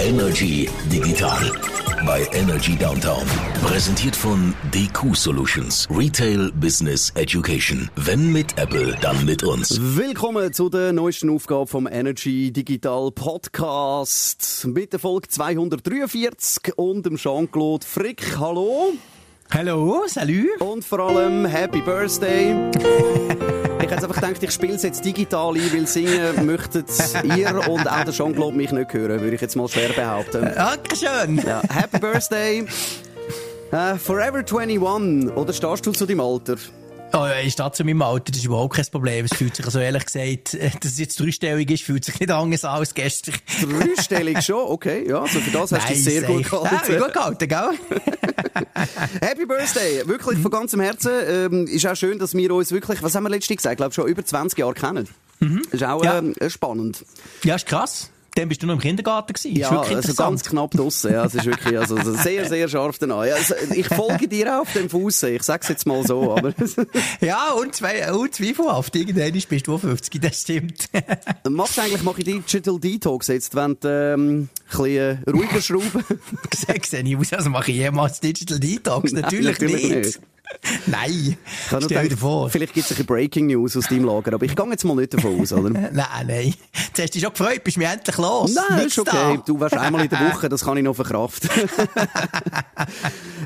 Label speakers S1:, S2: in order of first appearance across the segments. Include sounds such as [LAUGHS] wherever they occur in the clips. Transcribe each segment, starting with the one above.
S1: Energy Digital bei Energy Downtown. Präsentiert von DQ Solutions. Retail Business Education. Wenn mit Apple, dann mit uns.
S2: Willkommen zu der neuesten Aufgabe vom Energy Digital Podcast. Mit der Folge 243 und dem Jean-Claude Frick. Hallo.
S3: Hallo, salut.
S2: Und vor allem Happy Birthday. [LAUGHS] ich hätte einfach gedacht, ich spiele es jetzt digital ein, weil singen [LAUGHS] möchtet ihr und auch der Jean-Claude mich nicht hören, würde ich jetzt mal schwer behaupten.
S3: Dankeschön.
S2: Ja, Happy Birthday. Uh, [LAUGHS] forever 21. Oder stehst du zu deinem Alter?
S3: Oh, ich stehe zu meinem Alter, das ist überhaupt kein Problem. Es fühlt sich, also ehrlich gesagt, [LAUGHS] dass es jetzt dreistellig ist, fühlt sich nicht anders an als gestern.
S2: Dreistellig schon? Okay, ja, also für das hast du dich sehr gut gehalten.
S3: Ja, gut gehalten, gell? [LAUGHS]
S2: Happy Birthday! Wirklich von ganzem Herzen. Ähm, ist auch schön, dass wir uns wirklich, was haben wir letztens gesagt, ich glaube schon über 20 Jahre kennen. Mhm. Ist auch ja. ähm, spannend.
S3: Ja, ist krass. Dann bist du noch im Kindergarten gewesen.
S2: Ja, also ganz knapp draussen. Ja, es ist wirklich also, sehr, sehr scharf danach. Ja, also, ich folge dir auf dem Fuß. Ich sag's jetzt mal so, aber. [LAUGHS]
S3: ja, und zwei, und zweifelhaft. Irgendwann bist du 50, das stimmt. [LAUGHS]
S2: Machst du eigentlich, mache ich Digital Detox jetzt, wenn du, ähm, ein bisschen ruhiger schrauben? [LAUGHS]
S3: Sehe ich aus, also mache ich jemals Digital Detox? Natürlich, Nein, natürlich nicht. nicht. [LAUGHS] Nein,
S2: stell dir gedacht, vor. Vielleicht gibt es ein Breaking News aus deinem Lager, aber ich gehe jetzt mal nicht davon aus, oder? [LAUGHS]
S3: nein, nein. Jetzt hast du dich schon gefreut, bist du mir endlich los.
S2: Nein, ist okay. Da. Du warst einmal in der Woche, das kann ich noch verkraften. [LAUGHS]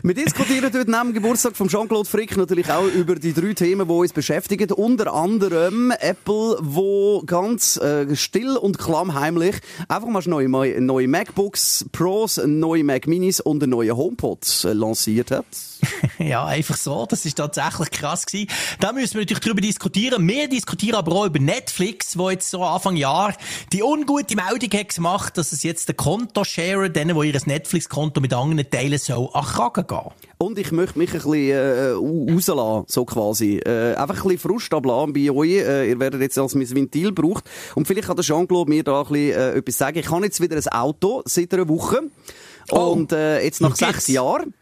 S2: Wir diskutieren heute neben dem Geburtstag von Jean-Claude Frick natürlich auch über die drei Themen, die uns beschäftigen. Unter anderem Apple, wo ganz äh, still und klammheimlich einfach mal neue, neue MacBooks Pros, neue Mac Minis und eine neue HomePods äh, lanciert hat. [LAUGHS]
S3: ja, einfach so. Das ist tatsächlich krass gewesen. Da müssen wir natürlich drüber diskutieren. Wir diskutieren aber auch über Netflix, wo jetzt so Anfang Jahr die ungute Meldung hat gemacht, dass es jetzt der Konto-Share, denen, die ihr Netflix-Konto mit anderen teilen soll, an Kragen gehen.
S2: Und ich möchte mich ein bisschen äh, rauslassen, so quasi. Äh, einfach ein bisschen Frust ablassen bei euch. Äh, ihr werdet jetzt als mein Ventil braucht. Und vielleicht kann der Jean-Claude mir da ein bisschen äh, etwas sagen. Ich habe jetzt wieder ein Auto seit einer Woche. Oh. Und äh, jetzt nach sechs Jahren.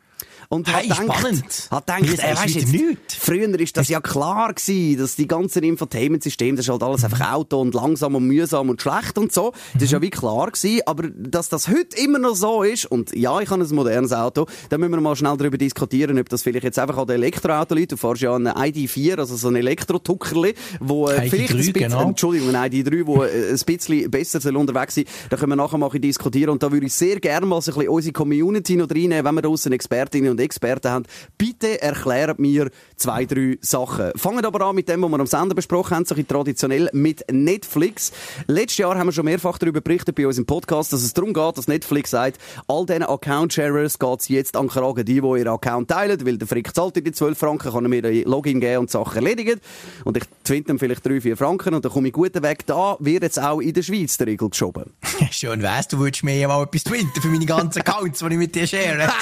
S2: Und
S3: hey, hat spannend.
S2: Hat gedacht, äh, weißt jetzt, nicht. früher ist das ja klar gewesen, dass die ganzen Infotainment-Systeme, das ist halt alles einfach Auto und langsam und mühsam und schlecht und so. Das ist ja wie klar gewesen. Aber dass das heute immer noch so ist, und ja, ich habe ein modernes Auto, da müssen wir mal schnell darüber diskutieren, ob das vielleicht jetzt einfach an den Elektroauto liegt. Du fährst ja einen ID4, also so ein Elektro-Tuckerli, wo äh, vielleicht ein bisschen, genau. Entschuldigung, ein ID3, wo äh, ein bisschen besser soll unterwegs sein. Da können wir nachher mal diskutieren. Und da würde ich sehr gerne mal so ein bisschen unsere Community noch reinnehmen, wenn wir draussen Expertinnen und Experten haben. Bitte erklärt mir zwei, drei Sachen. Fangen aber an mit dem, was wir am Sender besprochen haben, so traditionell mit Netflix. Letztes Jahr haben wir schon mehrfach darüber berichtet bei uns im Podcast, dass es darum geht, dass Netflix sagt, all diesen Account-Sharers geht es jetzt an Kragen, die, die ihren Account teilen, weil der Frick zahlt die 12 Franken, kann er mir ein Login geben und Sachen erledigen. Und ich twinte dann vielleicht 3, 4 Franken und dann komme ich gut weg. Da wird jetzt auch in der Schweiz der Regel geschoben. [LAUGHS]
S3: Schön weißt du würdest mir ja mal etwas twinten für meine ganzen Accounts, die ich mit dir share. [LAUGHS]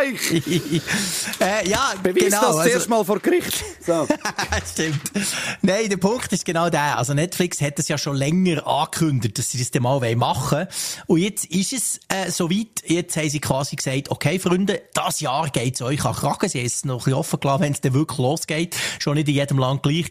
S3: [LAUGHS]
S2: äh, ja, Beweis genau, das also, zuerst mal vor Gericht. So. [LAUGHS]
S3: Stimmt. Nein, der Punkt ist genau der. Also Netflix hat es ja schon länger angekündigt, dass sie das mal machen wollen. Und jetzt ist es äh, soweit, jetzt haben sie quasi gesagt, okay Freunde, das Jahr geht es euch an Kragen. Sie haben es noch ein bisschen offen gelassen, wenn es dann wirklich losgeht. Schon nicht in jedem Land gleich.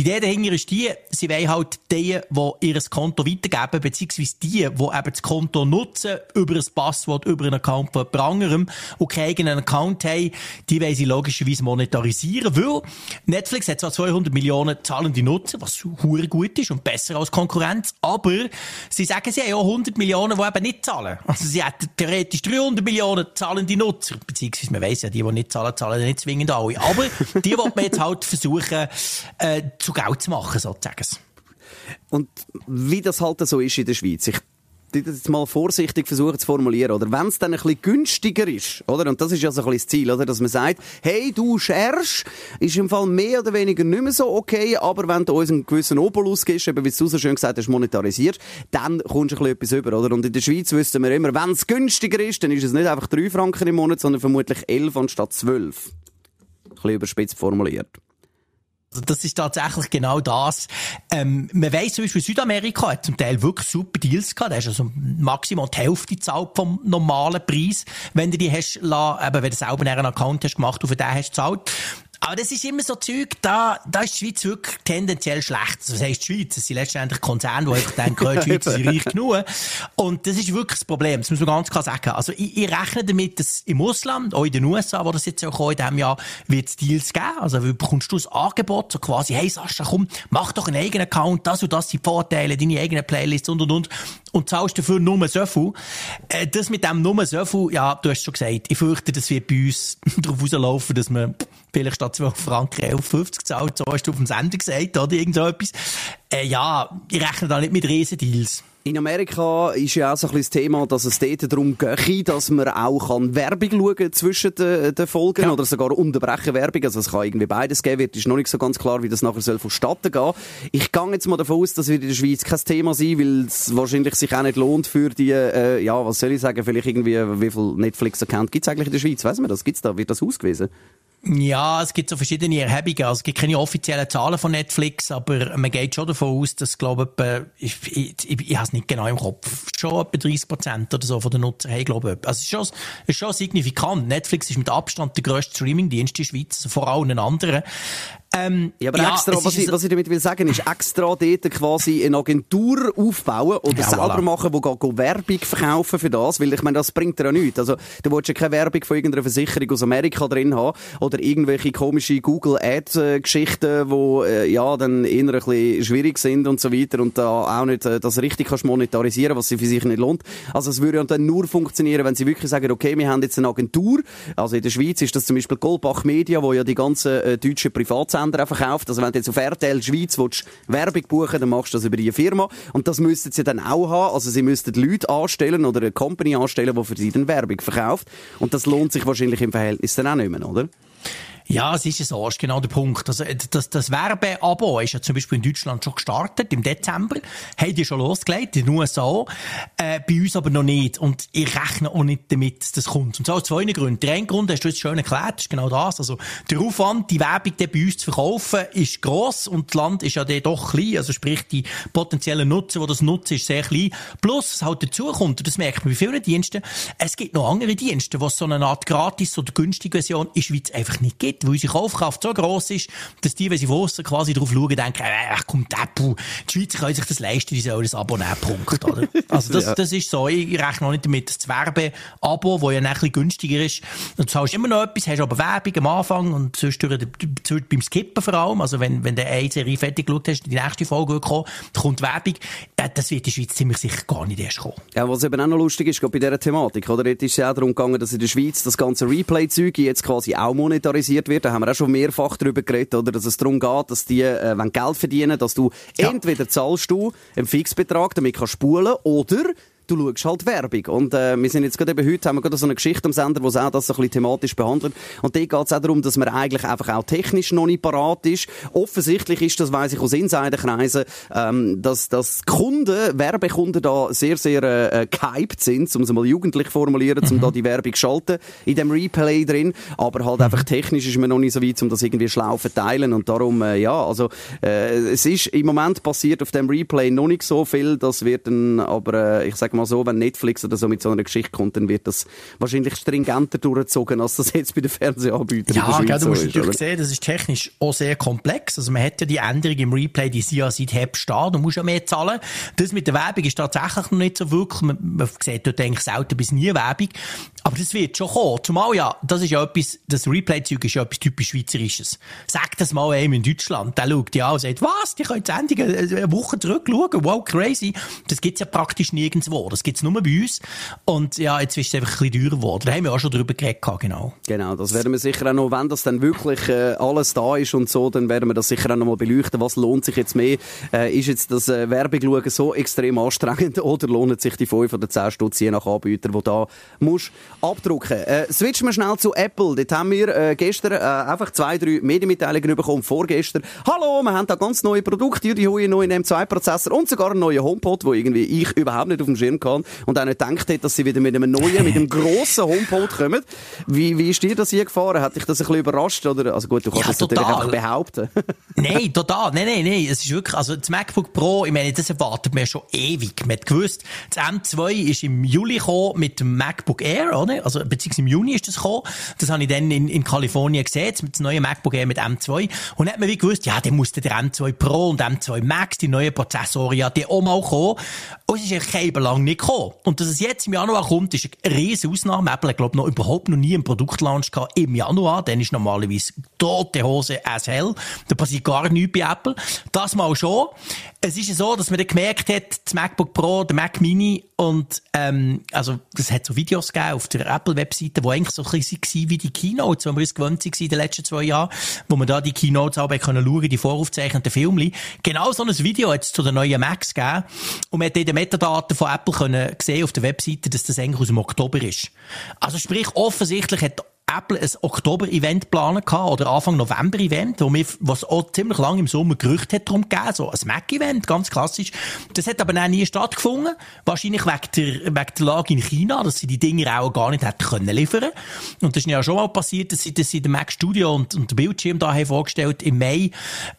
S3: Die Idee dahinter ist die, sie wollen halt die, die ihr Konto weitergeben, beziehungsweise die, die eben das Konto nutzen, über ein Passwort, über einen Account von jemand anderem und keinen eigenen Account haben, die wollen sie logischerweise monetarisieren, weil Netflix hat zwar 200 Millionen zahlende Nutzer, was hure gut ist und besser als Konkurrenz, aber sie sagen, sie haben auch 100 Millionen, die eben nicht zahlen. Also sie hätten theoretisch 300 Millionen zahlende Nutzer, beziehungsweise man weiss ja, die, die nicht zahlen, zahlen nicht zwingend alle. Aber die wollen wir jetzt halt versuchen, äh, zu Geld zu machen, sozusagen.
S2: Und wie das halt so ist in der Schweiz. Ich jetzt mal vorsichtig versuchen zu formulieren, oder? Wenn es dann ein bisschen günstiger ist, oder? Und das ist ja so ein bisschen das Ziel, oder? Dass man sagt, hey, du scherst, ist im Fall mehr oder weniger nicht mehr so okay, aber wenn du uns einen gewissen Obolus gibst, eben wie du so schön gesagt hast, monetarisierst, dann kommst du ein bisschen etwas über, oder? Und in der Schweiz wüssten wir immer, wenn es günstiger ist, dann ist es nicht einfach 3 Franken im Monat, sondern vermutlich 11 anstatt 12. Ein bisschen überspitzt formuliert.
S3: Das ist tatsächlich genau das. Ähm, man weiss zum Beispiel, Südamerika hat zum Teil wirklich super Deals gehabt. Da hast du also maximal die Hälfte gezahlt vom normalen Preis, wenn du die hast, lassen, eben, wenn du selber einen Account hast gemacht für den hast gezahlt. Aber das ist immer so Zeug, da, da ist die Schweiz wirklich tendenziell schlecht. Das heisst, die Schweiz, es sind letztendlich Konzerne, die einfach denken, die Schweiz ist reich [LAUGHS] genug. Und das ist wirklich das Problem. Das muss man ganz klar sagen. Also, ich, ich rechne damit, dass im Ausland, auch in den USA, wo das jetzt auch in diesem Jahr, wird es Deals geben. Also, bekommst du das Angebot, so quasi, hey Sascha, komm, mach doch einen eigenen Account, das und das sind Vorteile, deine eigenen Playlists und, und, und. Und zahlst dafür nur so viel. Äh, das mit dem nur so viel, ja, du hast schon gesagt, ich fürchte, das wird bei uns [LAUGHS] darauf rauslaufen, dass man vielleicht statt 12 Franken 11,50 zahlt, so hast du auf dem Sender gesagt, oder irgend so etwas. Äh, ja, ich rechne da nicht mit Riesendeals.
S2: In Amerika ist ja auch so ein bisschen das Thema, dass es dort darum geht, dass man auch kann Werbung schauen zwischen den, den Folgen ja. oder sogar unterbrechen Werbung. Also es kann irgendwie beides geben. Wird ist noch nicht so ganz klar, wie das nachher soll vonstatten gehen. Ich gehe jetzt mal davon aus, dass wird in der Schweiz kein Thema sein, weil es wahrscheinlich sich auch nicht lohnt für die, äh, ja, was soll ich sagen, vielleicht irgendwie, wie viel Netflix-Account gibt es eigentlich in der Schweiz? Weiss man das? Gibt's da? Wird das ausgewiesen?
S3: Ja, es gibt so verschiedene Erhebungen. Also, es gibt keine offiziellen Zahlen von Netflix, aber man geht schon davon aus, dass, glaube ich, ich, ich, ich, habe es nicht genau im Kopf, schon etwa 30 Prozent oder so von den Nutzern haben, glaube ich. Also, es ist schon, es ist schon signifikant. Netflix ist mit Abstand der grösste Streamingdienst in der Schweiz, vor allen anderen.
S2: Ähm, ja, aber ja, extra, was ich, was ich damit will sagen, ist extra dort quasi eine Agentur aufbauen oder ja, selber voilà. machen, die go Werbung verkaufen für das, weil ich meine, das bringt dir ja nichts. Also, du willst ja keine Werbung von irgendeiner Versicherung aus Amerika drin haben oder irgendwelche komische Google Ad-Geschichten, wo äh, ja dann eher ein bisschen schwierig sind und so weiter und da auch nicht äh, das richtig kannst monetarisieren, was sie für sich nicht lohnt. Also, es würde ja dann nur funktionieren, wenn sie wirklich sagen, okay, wir haben jetzt eine Agentur. Also, in der Schweiz ist das zum Beispiel Goldbach Media, wo ja die ganzen äh, deutschen Privatsender Sender verkauft. Also wenn du jetzt auf RTL Schweiz willst, Werbung buchen dann machst du das über die Firma. Und das müssten sie dann auch haben. Also sie müssten Leute anstellen oder eine Company anstellen, die für sie dann Werbung verkauft. Und das lohnt sich wahrscheinlich im Verhältnis dann auch nicht mehr, oder?
S3: Ja, es ist so, das ist genau der Punkt. Also, das, das Werbeabo ist ja zum Beispiel in Deutschland schon gestartet, im Dezember. Haben die schon losgelegt, in den USA. Äh, bei uns aber noch nicht. Und ich rechne auch nicht damit, dass das kommt. Und zwar aus zwei Gründen. Der eine Grund hast du jetzt schön erklärt, ist genau das. Also, der Aufwand, die Werbung die bei uns zu verkaufen, ist gross und das Land ist ja dann doch klein. Also, sprich, die potenziellen Nutzer, die das nutzen, ist sehr klein. Plus, was halt dazu kommt, und das merkt man bei vielen Diensten, es gibt noch andere Dienste, wo es so eine Art gratis oder günstige Version in der Schweiz einfach nicht gibt weil unsere Kaufkraft so gross ist, dass die, wenn sie von außen quasi drauf schauen, denken, äh, kommt der Puh, die Schweizer können sich das leisten, die sollen das Abo nehmen, Punkt, oder? [LAUGHS] Also das, ja. das ist so, ich rechne auch nicht damit, das Werbe-Abo, das ja ein bisschen günstiger ist, und du zahlst immer noch etwas, hast aber Werbung am Anfang und sonst beim Skippen vor allem, also wenn, wenn du eine Serie fertig geschaut hast, die nächste Folge kommt, dann kommt Werbung, das wird in der Schweiz ziemlich sicher gar nicht erst kommen.
S2: Ja, was eben auch noch lustig ist, bei dieser Thematik, oder? Jetzt ist es auch darum gegangen, dass in der Schweiz das ganze Replay-Zeug jetzt quasi auch monetarisiert wird. Da haben wir auch schon mehrfach darüber geredet, oder? Dass es darum geht, dass die, äh, wenn Geld verdienen, dass du ja. entweder zahlst du einen Fixbetrag, damit kannst spulen, oder du schaust halt Werbung. Und äh, wir sind jetzt gerade eben heute, haben wir gerade so eine Geschichte am Sender, wo es auch das so ein bisschen thematisch behandelt. Und da geht es auch darum, dass man eigentlich einfach auch technisch noch nicht parat ist. Offensichtlich ist das, weiss ich aus Insiderkreisen, ähm, dass, dass Kunden, Werbekunden da sehr, sehr äh, gehypt sind, um es mal jugendlich formulieren, um mhm. da die Werbung zu schalten, in dem Replay drin. Aber halt mhm. einfach technisch ist man noch nicht so weit, um das irgendwie schlau verteilen. Und darum, äh, ja, also äh, es ist im Moment passiert auf dem Replay noch nicht so viel. Das wird dann aber, äh, ich sag mal, mal so, wenn Netflix oder so mit so einer Geschichte kommt, dann wird das wahrscheinlich stringenter durchgezogen, als das jetzt bei den Fernsehanbietern
S3: ja, Schweiz du musst so ist, natürlich sehen, das ist technisch auch sehr komplex. Also man hat ja die Änderung im Replay, die sie ja seit Herbst steht, du musst ja mehr zahlen. Das mit der Werbung ist tatsächlich noch nicht so wirklich, man, man sieht dort eigentlich selten bis nie Werbung. Aber das wird schon kommen. Zumal ja, das ist ja etwas, das Replay-Zeug ist ja etwas typisch Schweizerisches. Sag das mal einem in Deutschland. Der schaut ja an und sagt, was? Die können die Sendung eine Woche zurückschauen? Wow, crazy. Das gibt's ja praktisch nirgendwo. Das gibt's nur bei uns. Und ja, jetzt ist es einfach ein bisschen teurer geworden. Da haben wir auch schon drüber geredet, genau.
S2: Genau, das werden wir sicher auch noch, wenn das dann wirklich äh, alles da ist und so, dann werden wir das sicher auch noch mal beleuchten. Was lohnt sich jetzt mehr? Äh, ist jetzt das äh, Werbung so extrem anstrengend [LAUGHS] oder lohnt sich die 5 oder 10 Stutz je nach Anbieter, wo da musst abdrucken. Äh, switchen wir schnell zu Apple. Dort haben wir äh, gestern äh, einfach zwei, drei Medienmitteilungen bekommen, vorgestern. Hallo, wir haben da ganz neue Produkte, die neuen M2-Prozessor und sogar einen neuen HomePod, wo irgendwie ich überhaupt nicht auf dem Schirm kann und auch nicht gedacht hätte, dass sie wieder mit einem neuen, mit einem [LAUGHS] grossen HomePod kommen. Wie, wie ist dir das hier gefahren? Hat dich das ein bisschen überrascht? Oder? Also gut, du kannst ja, das natürlich einfach behaupten. [LAUGHS]
S3: nein, total. Nein, nein, nein. Es ist wirklich, also das MacBook Pro, ich meine, das erwartet man schon ewig. Man hat gewusst, das M2 ist im Juli gekommen mit dem MacBook Air, oder? Also, beziehungsweise im Juni ist das gekommen. Das habe ich dann in, in Kalifornien gesehen, dem neuen MacBook Air mit M2. Und dann hat man wie gewusst, ja, dann musste der M2 Pro und M2 Max, die neuen Prozessoren, ja, die auch mal kommen. Und es ist eigentlich kein lang nicht gekommen. Und dass es jetzt im Januar kommt, ist eine riesige Ausnahme. Apple hat, glaube noch überhaupt noch nie einen Produktlaunch gehabt im Januar. Dann ist normalerweise tote Hose as hell. Da passiert gar nichts bei Apple. Das mal schon. Es ist so, dass man dann gemerkt hat, das MacBook Pro, der Mac Mini und, ähm, also, das hat so Videos gegeben auf der Apple-Webseite, die eigentlich so ein bisschen wie die Keynotes, die wir uns gewöhnt waren in den letzten zwei Jahren, wo man da die Keynotes auch können die voraufzeichneten Filme. Genau so ein Video hat es zu den neuen Macs gegeben. Und man hat in den Metadaten von Apple können sehen auf der Webseite, dass das eigentlich aus dem Oktober ist. Also sprich, offensichtlich hat Apple ein Oktober-Event geplant oder Anfang November-Event, wo was auch ziemlich lange im Sommer Gerüchte hat darum gegeben, so ein Mac-Event, ganz klassisch. Das hat aber dann nie stattgefunden. Wahrscheinlich wegen der, wegen der Lage in China, dass sie die Dinge auch gar nicht hätten können liefern. Und das ist ja schon mal passiert, dass sie, dass sie den Mac Studio und, und den Bildschirm da haben vorgestellt im Mai,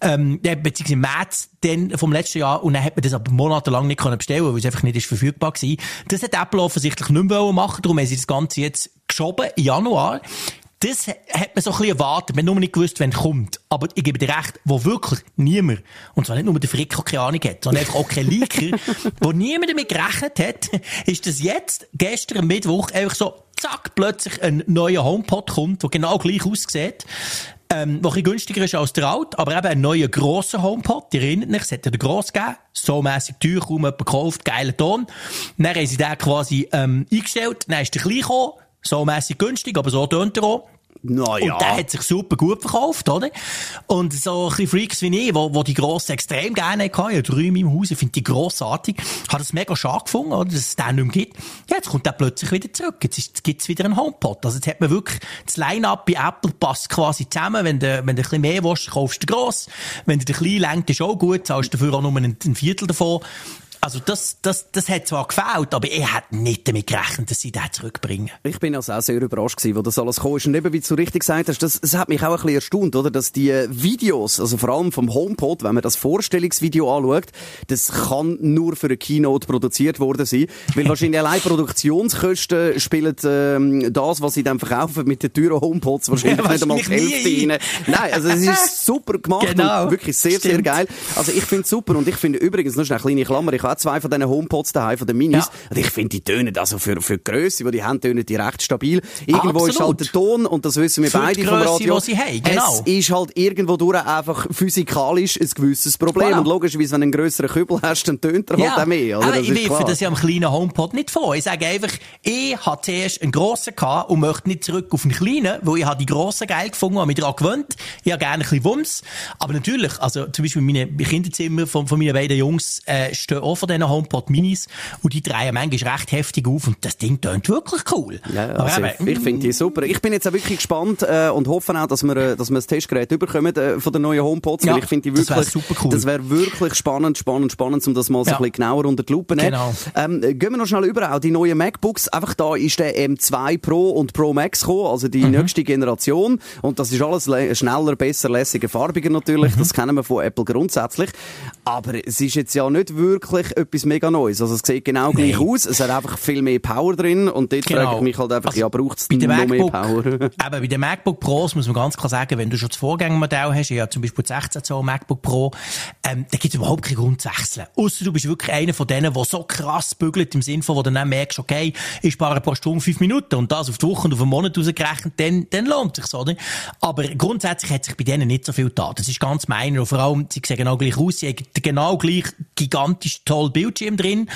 S3: ähm, beziehungsweise im März dann vom letzten Jahr und dann hat man das aber monatelang nicht können bestellen, weil es einfach nicht ist verfügbar war. Das hat Apple offensichtlich nicht mehr machen, darum haben sie das Ganze jetzt geschoben, im Januar. Das hat man so ein bisschen erwartet. Man hat nur nicht gewusst, wenn es kommt. Aber ich gebe dir recht, wo wirklich niemand, und zwar nicht nur der Frick, der keine Ahnung hat, sondern einfach auch kein Leaker, wo niemand damit gerechnet hat, ist, dass jetzt, gestern Mittwoch, einfach so, zack, plötzlich ein neuer HomePod kommt, der genau gleich aussieht. Ähm, der günstiger ist als der alte, aber eben ein neuer grosser HomePod. Die erinnert mich, es hat ja den gross gegeben. So mässig teuer, kaum jemand gekauft, geiler Ton. Dann haben sie den quasi, ähm, eingestellt. Dann ist der klein gekommen so mässig günstig, aber so tönt er auch.
S2: Naja.
S3: Und der hat sich super gut verkauft, oder? Und so ein bisschen Freaks wie ich, wo, wo die Grossen extrem gerne hatten, habe drei in meinem Haus, ich finde die grossartig, hat es mega schade gefunden, oder? Dass es den nicht mehr gibt. Ja, jetzt kommt der plötzlich wieder zurück. Jetzt, jetzt gibt's wieder einen HomePod. Also jetzt hat man wirklich, das Line-Up bei Apple passt quasi zusammen. Wenn du, wenn du ein bisschen mehr willst, kaufst du gross. Wenn du den klein lenkt, ist auch gut, zahlst dafür auch nur ein, ein Viertel davon. Also das, das, das hat zwar gefällt, aber er hat nicht damit gerechnet, dass sie den zurückbringen.
S2: Ich bin also auch sehr überrascht gewesen, wo das alles kam. Und eben, wie du richtig gesagt hast, das, das hat mich auch ein bisschen erstaunt, oder? Dass die Videos, also vor allem vom HomePod, wenn man das Vorstellungsvideo anschaut, das kann nur für eine Keynote produziert worden sein. Weil wahrscheinlich [LAUGHS] allein Produktionskosten spielen ähm, das, was sie dann verkaufen mit den teuren HomePods, wahrscheinlich ja, nicht einmal die Hälfte rein. Nein, also es ist [LAUGHS] super gemacht genau. und wirklich sehr, Stimmt. sehr geil. Also ich finde es super und ich finde übrigens, noch eine kleine Klammer, ich auch zwei von diesen HomePods daheim, von den Minis. Ja. Und ich finde, die tönen, also für, für die Grösse, die die haben, tönen die recht stabil. Irgendwo Absolut. ist halt der Ton, und das wissen wir für beide vom Radio.
S3: sie haben, genau.
S2: Es ist halt irgendwo durch einfach physikalisch ein gewisses Problem. Voilà. Und logischerweise, wenn du einen grösseren Kübel hast, dann tönt er halt ja. halt auch mehr, oder?
S3: Aber das ich werfe das ja am kleinen HomePod nicht vor. Ich sage einfach, ich hatte zuerst einen grossen gehabt und möchte nicht zurück auf einen kleinen, weil ich habe die grossen geil gefunden und mich daran gewöhnt. Ich habe gerne ein bisschen Wumms. Aber natürlich, also zum Beispiel meine Kinderzimmer von, von meinen beiden Jungs äh, stehen auch von diesen HomePod Minis und die drehen manchmal recht heftig auf und das Ding tönt wirklich cool.
S2: Ja, also ich, ich finde die super. Ich bin jetzt auch wirklich gespannt äh, und hoffe auch, dass wir, äh, dass wir das Testgerät überkommen äh, von den neuen HomePods, ja, weil ich finde die wirklich, das wäre super cool. Das wäre wirklich spannend, spannend, spannend, um das mal so ja. ein bisschen genauer unter die Lupe nehmen.
S3: Genau.
S2: Ähm, gehen wir noch schnell über, auch die neuen MacBooks. Einfach da ist der M2 Pro und Pro Max gekommen, also die mhm. nächste Generation und das ist alles schneller, besser, lässiger, farbiger natürlich. Mhm. Das kennen wir von Apple grundsätzlich. Aber es ist jetzt ja nicht wirklich etwas mega Neues. Also es sieht genau gleich nee. aus. Es hat einfach viel mehr Power drin. Und dort genau. frage ich mich halt einfach, also, ja, braucht es noch MacBook, mehr Power? [LAUGHS]
S3: eben, bei den MacBook Pros muss man ganz klar sagen, wenn du schon das Vorgängermodell hast, ja zum Beispiel 16 Zoll MacBook Pro, ähm, da gibt es überhaupt keinen Grund zu wechseln. Ausser du bist wirklich einer von denen, der so krass bügelt, im Sinne von, wo du dann merkst, okay, ich spare pro Stunde fünf Minuten und das auf die Woche und auf einen Monat rausgerechnet, dann, dann lohnt es sich, oder? Aber grundsätzlich hat sich bei denen nicht so viel da. Das ist ganz meiner. Und vor allem, sie sehen genau gleich aus, sie haben genau gleich gigantisch toll Bildschirm drin.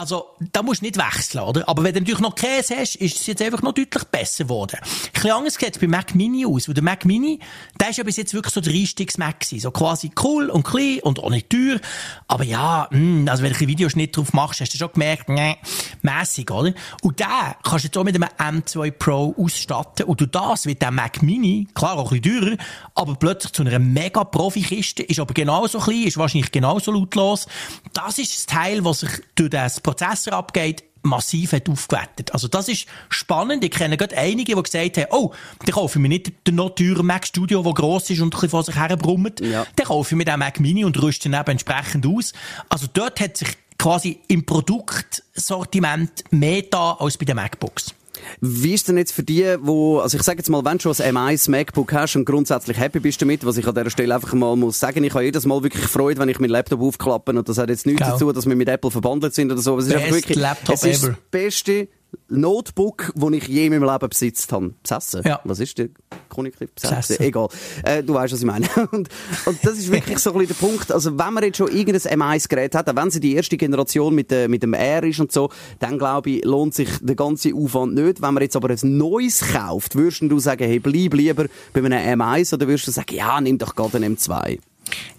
S3: Also, da musst du nicht wechseln, oder? Aber wenn du natürlich noch Käse hast, ist es jetzt einfach noch deutlich besser geworden. Ein bisschen anders sieht es bei Mac Mini aus. Weil der Mac Mini, der ist ja bis jetzt wirklich so der Einstiegs-Mac. So quasi cool und klein und auch nicht teuer. Aber ja, mh, hm, also wenn du ein Videoschnitt drauf machst, hast du schon gemerkt, ne, mässig, oder? Und der kannst du jetzt auch mit einem M2 Pro ausstatten. Und du das wird der Mac Mini, klar auch ein bisschen teurer, aber plötzlich zu einer mega Profi-Kiste, ist aber genauso klein, ist wahrscheinlich genauso lautlos. Das ist das Teil, was sich durch das Prozessor abgeht, massiv hat aufgewertet. Also das ist spannend. Ich kenne gerade einige, die gesagt haben, oh, dann kaufe ich mir nicht den noch teuren Mac Studio, der gross ist und ein bisschen vor sich her brummt. Ja. Dann kaufe ich mir den Mac Mini und rüste ihn eben entsprechend aus. Also dort hat sich quasi im Produktsortiment mehr da als bei den MacBooks.
S2: Wie ist denn jetzt für die, wo, also ich sage jetzt mal, wenn du schon ein M1 MacBook hast und grundsätzlich happy bist damit, was ich an dieser Stelle einfach mal muss sagen, ich habe jedes Mal wirklich Freude, wenn ich meinen Laptop aufklappe und das hat jetzt nichts
S3: Genau.
S2: dazu, dass wir mit Apple verbandelt sind oder so. Es ist einfach wirklich,
S3: Laptop
S2: es ist
S3: ever.
S2: das beste Notebook, das ich je in meinem Leben besitzt habe. Besessen?
S3: Ja.
S2: Was ist der Konjunktiv? Besessen?
S3: Besessen.
S2: Egal. Äh, du weißt, was ich meine. [LAUGHS] Und, und das ist wirklich so ein bisschen der Punkt. Also, wenn man jetzt schon irgendein M1-Gerät hat, wenn sie die erste Generation mit, äh, mit dem R ist und so, dann glaube ich, lohnt sich der ganze Aufwand nicht. Wenn man jetzt aber ein neues kauft, würdest du sagen, hey, bleib lieber bei einem M1 oder würdest du sagen, ja, nimm doch gerade einen M2?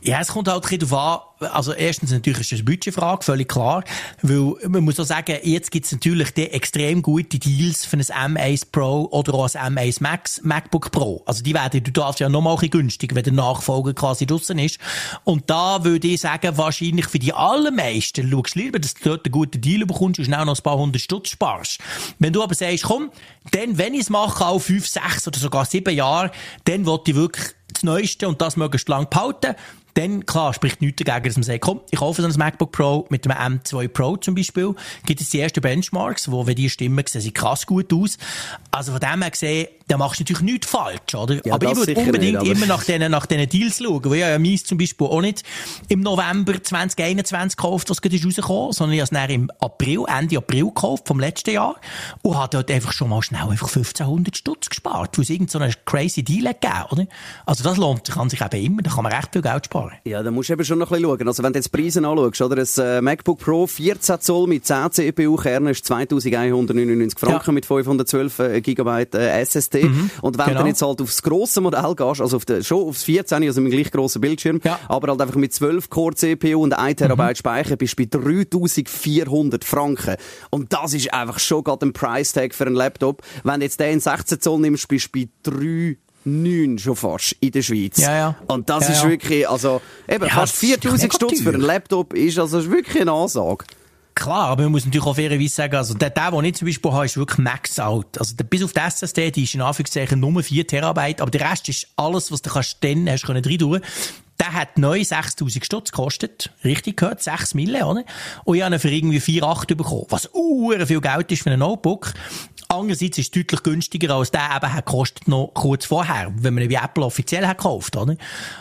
S3: Ja, es kommt halt ein bisschen darauf an. Also, erstens natürlich ist es eine Budgetfrage, völlig klar. Weil, man muss auch sagen, jetzt gibt es natürlich die extrem gute Deals für ein M1 Pro oder auch ein M1 Max, MacBook Pro. Also, die werden, du darfst ja noch mal ein günstiger, wenn der Nachfolger quasi draussen ist. Und da würde ich sagen, wahrscheinlich für die allermeisten schaust du lieber, dass du dort einen guten Deal bekommst und schnell noch ein paar hundert Stutz sparst. Wenn du aber sagst, komm, dann, wenn ich es mache, auch fünf, sechs oder sogar sieben Jahre, dann wollte ich wirklich das Neueste und das möglichst lang behalten. Dann, klar, spricht nichts dagegen, dass man sagt, komm, ich kaufe so ein MacBook Pro mit einem M2 Pro zum Beispiel. Gibt es die ersten Benchmarks, wo, wenn die stimmen, sehen sie krass gut aus. Also von dem her gesehen, da machst du natürlich nichts falsch, oder?
S2: Ja,
S3: aber ich würde unbedingt
S2: nicht,
S3: immer nach diesen, nach diesen Deals schauen. Weil ich ja meins zum Beispiel auch nicht im November 2021 gekauft, was gerade ist rausgekommen, sondern ich habe es dann im April, Ende April gekauft, vom letzten Jahr. Und habe dort einfach schon mal schnell einfach 1500 Stutz gespart, weil es irgend so crazy Deal hat gegeben, oder? Also das lohnt sich an sich eben immer, da kann man recht viel Geld sparen.
S2: Ja, da musst du eben schon noch ein bisschen schauen. Also, wenn du jetzt die Preise anschaust, oder? Ein äh, MacBook Pro 14 Zoll mit 10 CPU-Kernen ist 2199 Franken
S3: Ja.
S2: mit 512 äh, Gigabyte äh, SSD. Und wenn
S3: genau.
S2: du jetzt halt aufs grosse Modell gehst, also auf den, schon aufs 14, also mit dem gleich grossen Bildschirm,
S3: Ja.
S2: aber halt einfach mit 12 Core CPU und 1 Terabyte Speicher, bist du bei 3400 Franken. Und das ist einfach schon gerade ein Price-Tag für einen Laptop. Wenn du jetzt den in 16 Zoll nimmst, bist du bei 3 9 schon fast in der Schweiz.
S3: Ja, ja.
S2: Und das
S3: Ja,
S2: ist wirklich, also, eben, fast
S3: das ist doch
S2: 4000
S3: mega
S2: Stutz für einen Laptop ist, also, ist wirklich eine Ansage.
S3: Klar, aber man muss natürlich auch fairerweise sagen, also der, der, den ich zum Beispiel habe, ist wirklich max out. Also der, bis auf die SSD, die ist in Anführungszeichen nur 4 Terabyte, aber der Rest ist alles, was du kannst dann hast können rein tun. Der hat neu 6000 Stutz gekostet. Richtig gehört, 6 Mille, oder? Und ich habe ihn für irgendwie 4,8 bekommen. Was uhr viel Geld ist für ein Notebook. Andererseits ist es deutlich günstiger, als der eben hat gekostet noch kurz vorher, wenn man ihn wie Apple offiziell hat gekauft, oder?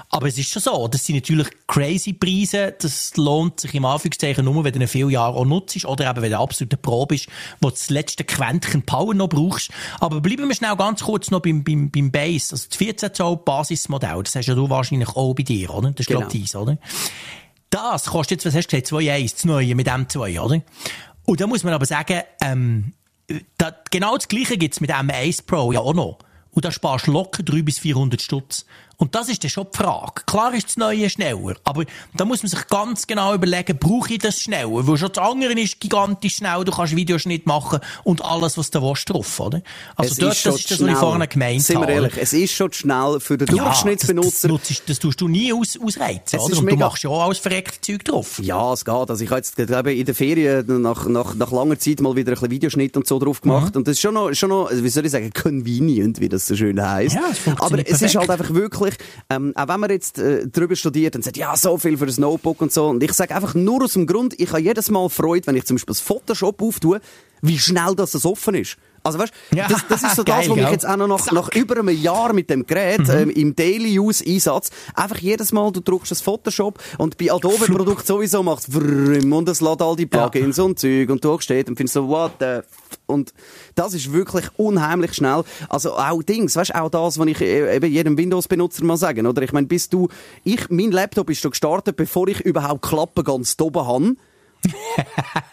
S3: Aber es ist schon so, das sind natürlich crazy Preise, das lohnt sich im Anführungszeichen nur, wenn du ihn viele Jahre auch nutzt, oder eben wenn du absolute Pro bist, wo du das letzte Quäntchen Power noch brauchst. Aber bleiben wir schnell ganz kurz noch beim, beim, beim Base, also das 14 Zoll Basismodell, das hast ja du wahrscheinlich auch bei dir, oder? Das ist
S2: Genau.
S3: glaub ich, oder? Das kostet jetzt, was hast du gesagt, 2,1, das Neue mit M2, oder? Und da muss man aber sagen, ähm, da, genau das Gleiche gibt's mit dem M1 Pro ja auch noch. Und da sparst du locker 300 bis 400 Stutz. Und das ist dann schon die Frage. Klar ist das Neue schneller, aber da muss man sich ganz genau überlegen, brauche ich das schneller? Weil schon das andere ist gigantisch schnell, du kannst Videoschnitt machen und alles, was du willst, drauf, oder? Also
S2: Es
S3: dort,
S2: schon
S3: das ist das, was ich vorne gemeint
S2: Sind wir
S3: habe.
S2: ehrlich, es ist schon schnell für den
S3: Ja, das, das,
S2: Durchschnittsbenutzer.
S3: nutzt, das tust du nie aus, ausreizen,
S2: Es
S3: oder?
S2: ist
S3: Und du machst ja auch alles verreckte Zeug drauf.
S2: Ja, es geht. Also ich habe jetzt eben in der Ferien nach, nach, nach langer Zeit mal wieder ein bisschen Videoschnitt und so drauf gemacht. Und das ist schon noch, schon noch, wie soll ich sagen, convenient, wie das so schön heisst.
S3: Ja, es
S2: Aber es ist
S3: perfekt.
S2: halt einfach wirklich, ähm, auch wenn man jetzt äh, drüber studiert und sagt, ja, so viel für das Notebook und so. Und ich sage einfach nur aus dem Grund, ich habe jedes Mal Freude, wenn ich zum Beispiel das Photoshop auftue, wie schnell das das offen ist. Also weißt,
S3: Ja,
S2: das, das ist so [LAUGHS] das, was mich jetzt auch noch nach, nach über einem Jahr mit dem Gerät ähm, im Daily Use Einsatz einfach jedes Mal du drückst das Photoshop und bei Adobe Produkt sowieso macht und es lädt all die Plugins und Zeug und du steht und findest so what the f und das ist wirklich unheimlich schnell. Also auch Dings, weißt auch das, was ich äh, eben jedem Windows-Benutzer mal sagen, oder? Ich meine, bis du, ich, mein Laptop ist schon gestartet, bevor ich überhaupt Klappen ganz oben habe.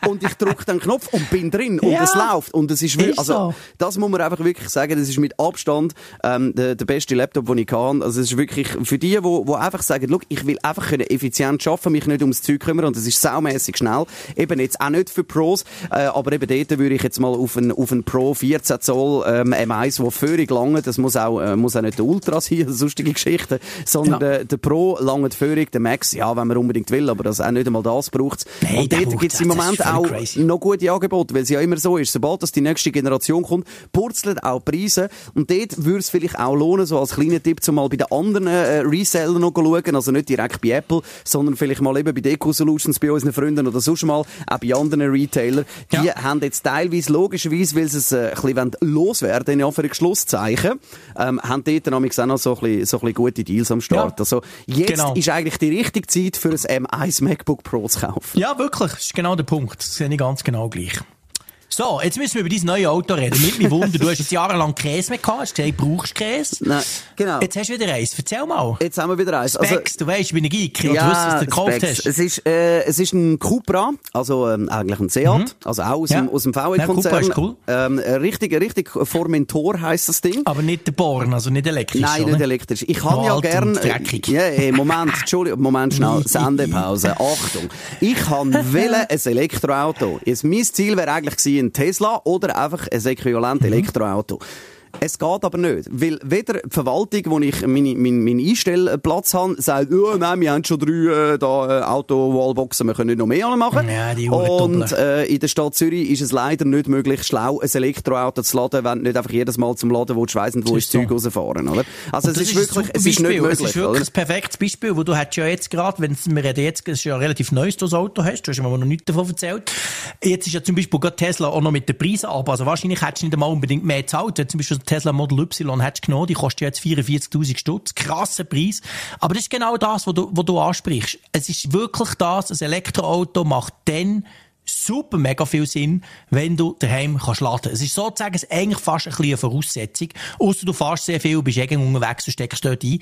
S2: Und ich drücke den Knopf und bin drin und
S3: Ja.
S2: es läuft und es ist, wirklich, also
S3: so.
S2: das muss man einfach wirklich sagen, das ist mit Abstand ähm, der, der beste Laptop, den ich kann. Also es ist wirklich für die, wo, wo einfach sagen, look, ich will einfach können effizient arbeiten, mich nicht ums Zeug kümmern und es ist saumässig schnell. Eben jetzt auch nicht für Pros, äh, aber eben dort würde ich jetzt mal auf einen, auf einen Pro 14 Zoll ähm, M1, wo völlig lange, das muss auch, äh, muss auch nicht der Ultra sein, [LAUGHS] sonstige Geschichten, sondern
S3: Ja.
S2: der, der Pro lange völlig, der Max, ja, wenn man unbedingt will, aber das auch nicht einmal das braucht
S3: der
S2: dort gibt es im Moment auch
S3: crazy.
S2: noch gute Angebote, weil es ja immer so ist. Sobald dass die nächste Generation kommt, purzelt auch Preise. Und dort würde es vielleicht auch lohnen, so als kleiner Tipp, zum mal bei den anderen äh, Resellern noch schauen. Also nicht direkt bei Apple, sondern vielleicht mal eben bei Deco Solutions, bei unseren Freunden oder sonst mal auch bei anderen Retailern. Die
S3: Ja.
S2: haben jetzt teilweise, logischerweise, weil sie es äh, ein bisschen loswerden in Anführungsschlusszeichen, ähm, haben dort dann auch noch so ein, bisschen, so ein bisschen gute Deals am Start.
S3: Ja.
S2: Also jetzt
S3: Genau.
S2: ist eigentlich die richtige Zeit für ein M1 MacBook Pro zu kaufen.
S3: Ja, wirklich. Das ist genau der Punkt. Das sehe ich ganz genau gleich. So, jetzt müssen wir über dein neue Auto reden. Nicht mich wundern, du hast jetzt jahrelang Käse mehr gehabt, hast gesagt, du brauchst Käse.
S2: Nein, genau.
S3: Jetzt hast du wieder eins. Erzähl mal.
S2: Jetzt haben wir wieder eins. Also,
S3: Specs, du weißt, ich bin ein Geek. Ja, wusste, was du gekauft
S2: Specs.
S3: hast.
S2: Es ist, äh, es ist ein Cupra, also ähm, eigentlich ein Seat, also auch aus
S3: Mhm. Ja.
S2: dem, aus dem
S3: Ja, Cupra
S2: VW-Konzern.
S3: ist cool.
S2: ähm, äh, richtig, richtig Formentor heisst das Ding.
S3: Aber nicht der Born, also nicht elektrisch,
S2: Nein,
S3: oder?
S2: nicht elektrisch. Ich
S3: Noch
S2: ja gern.
S3: dreckig.
S2: Ja, hey, Moment, Entschuldigung, Moment schnell. [LAUGHS] Sendepause. Achtung. Ich [LAUGHS] wählen ein Elektroauto. Jetzt, mein Ziel wäre eigentlich gewesen, ein Tesla oder einfach ein äquivalent
S3: Mhm.
S2: Es geht aber nicht, weil weder die Verwaltung, wo ich meinen mein, mein Einstellplatz habe, sagt, oh, nein, wir haben schon drei äh, da, äh, Auto-Wallboxen, wir können nicht noch mehr machen.
S3: Ja, die
S2: Und äh, in der Stadt Zürich ist es leider nicht möglich, schlau ein Elektroauto zu laden, wenn du nicht einfach jedes Mal zum Laden, wo du weiss nicht, wo
S3: Das
S2: ist das Zeug rausfahren, oder? Also es ist
S3: ein
S2: wirklich, es ist nicht möglich,
S3: Es ist wirklich
S2: oder?
S3: ein perfektes Beispiel, wo du hast ja jetzt gerade, wenn wir reden jetzt, es ist ja relativ neues, das Auto hast, du hast mir noch nichts davon erzählt. Jetzt ist ja zum Beispiel gerade Tesla auch noch mit den Preisen ab, also wahrscheinlich hättest du nicht einmal unbedingt mehr gezahlt. Zum Beispiel der Tesla Model Y hättest genommen, die kostet jetzt 44'000 Stutz, krasser Preis. Aber das ist genau das, was du, was du ansprichst. Es ist wirklich das, ein Elektroauto macht dann super mega viel Sinn, wenn du daheim kannst laden. Es ist sozusagen eigentlich fast ein bisschen eine Voraussetzung. Ausser du fährst sehr viel, bist irgendwie unterwegs und steckst dort ein.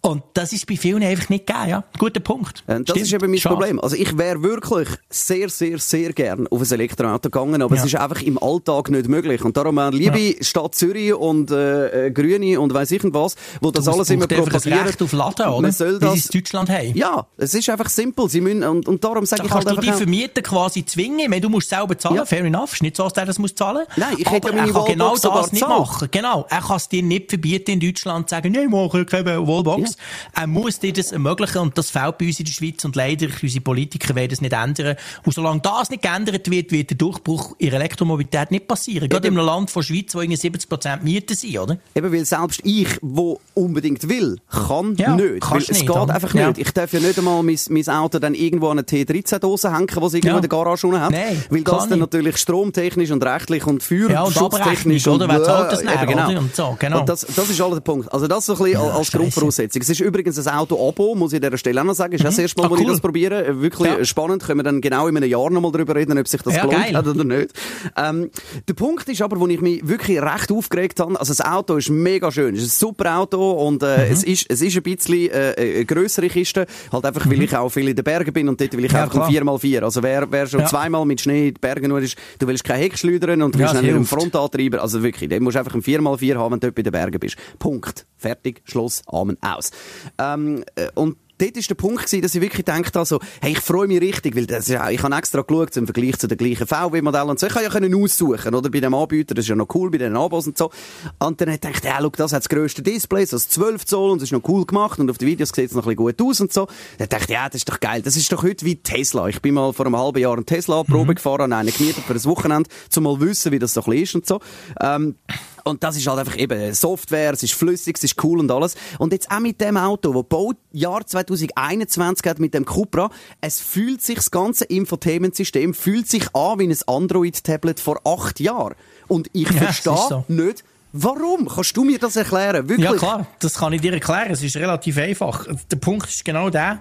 S3: Und das ist bei vielen einfach nicht gegeben, ja. Guter Punkt.
S2: Äh, Das
S3: Stimmt.
S2: ist eben mein
S3: Schade.
S2: Problem. Also ich wäre wirklich sehr, sehr, sehr gern auf ein Elektroauto gegangen, aber
S3: Ja.
S2: es ist einfach im Alltag nicht möglich. Und darum, äh, liebe Stadt Zürich und äh, äh, Grüne und weiss ich was, wo das
S3: Du,
S2: alles
S3: es
S2: immer
S3: einfach
S2: propagieren.
S3: Recht auf Laden, oder?
S2: Man soll
S3: Wie
S2: das...
S3: sie es in Deutschland haben.
S2: Ja, es ist einfach simpel. Sie müssen, und, und darum sage
S3: Da
S2: ich halt
S3: kannst du
S2: einfach...
S3: die Vermieter quasi zwingen. Ich meine, du musst selber zahlen,
S2: Ja.
S3: fair enough. Ist nicht so, dass der das muss zahlen.
S2: Nein, ich hätte ja meine
S3: er kann genau das nicht machen. Genau. Er kann es dir nicht verbieten in Deutschland zu sagen, nein, mache keine Wallbox. Er muss dir das ermöglichen und das fehlt bei uns in der Schweiz und leider, unsere Politiker werden das nicht ändern. Und solange das nicht geändert wird, wird der Durchbruch in der Elektromobilität nicht passieren. Gerade in einem Land von Schweiz, wo irgendwie 70% Mieten sind, oder?
S2: Eben, weil selbst ich, wo unbedingt will, kann
S3: Ja,
S2: nicht. Weil es
S3: nicht,
S2: geht
S3: oder?
S2: einfach
S3: Ja.
S2: nicht. Ich darf ja nicht einmal mein, mein Auto dann irgendwo an eine T13-Dose hängen, die es irgendwo
S3: Ja.
S2: in der Garage unten hat.
S3: Nein,
S2: weil das dann natürlich stromtechnisch und rechtlich und
S3: Ja, und
S2: feuerschutztechnisch
S3: Abrechnung, oder? Wer zahlt das nachher,
S2: genau.
S3: oder? Und so, genau.
S2: Und das, das ist alles der Punkt. Also das so ein bisschen als
S3: scheisse.
S2: Grundvoraussetzung. Es ist übrigens ein Auto-Abo, muss ich an dieser Stelle auch noch sagen. Ist ja das erste Mal,
S3: Ah,
S2: wo ich das probiere. Äh, Wirklich
S3: Ja.
S2: spannend. Können wir dann genau in einem Jahr nochmal darüber reden, ob sich das
S3: Ja,
S2: gelohnt
S3: geil.
S2: hat oder nicht. Ähm, der Punkt ist aber, wo ich mich wirklich recht aufgeregt habe, also das Auto ist mega schön, es ist ein super Auto und äh,
S3: Mhm.
S2: es, ist, es ist ein bisschen äh, eine grössere Kiste, halt einfach, weil ich auch viel in den Bergen bin und dort will ich
S3: Mhm. Ja,
S2: einfach
S3: klar.
S2: 4x4. Also wer, wer schon
S3: Ja.
S2: Zweimal mit Schnee in die Berge nur ist, du willst kein Heck schleudern und du
S3: Ja,
S2: mit einem
S3: hilft.
S2: Frontantreiber, also wirklich, den musst du einfach ein 4x4 haben, wenn du dort bei den Bergen bist. Punkt. Fertig, Schluss, Amen, aus. Ähm, äh, und dort war der Punkt, gewesen, dass ich wirklich gedacht habe, so, hey, ich freue mich richtig, weil das ist ja, ich habe extra geschaut im Vergleich zu den gleichen VW-Modellen und so. Ich kann ja können aussuchen, oder? Bei dem Anbieter, das ist ja noch cool, bei den Abos und so. Und dann habe ich gedacht, ja, schau, das hat das grösste Display, so das 12 Zoll und es ist noch cool gemacht und auf den Videos sieht es noch ein bisschen gut aus und so. Dann dachte ich, ja, das ist doch geil. Das ist doch heute wie Tesla. Ich bin mal vor einem halben Jahr einen Tesla-Probe gefahren, habe einen gemietet für ein Wochenende, um mal wissen, wie das so ein bisschen ist und so. Ähm, und das ist halt einfach eben Software, es ist flüssig, es ist cool und alles. Und jetzt auch mit dem Auto, das baut Jahr 2021 hat mit dem Cupra, es fühlt sich, das ganze Infotainment-System fühlt sich an wie ein Android-Tablet vor acht Jahren. Und ich
S3: Ja,
S2: verstehe
S3: so.
S2: nicht, warum. Kannst du mir das erklären? Wirklich?
S3: Ja, klar, das kann ich dir erklären. Es ist relativ einfach. Der Punkt ist genau der,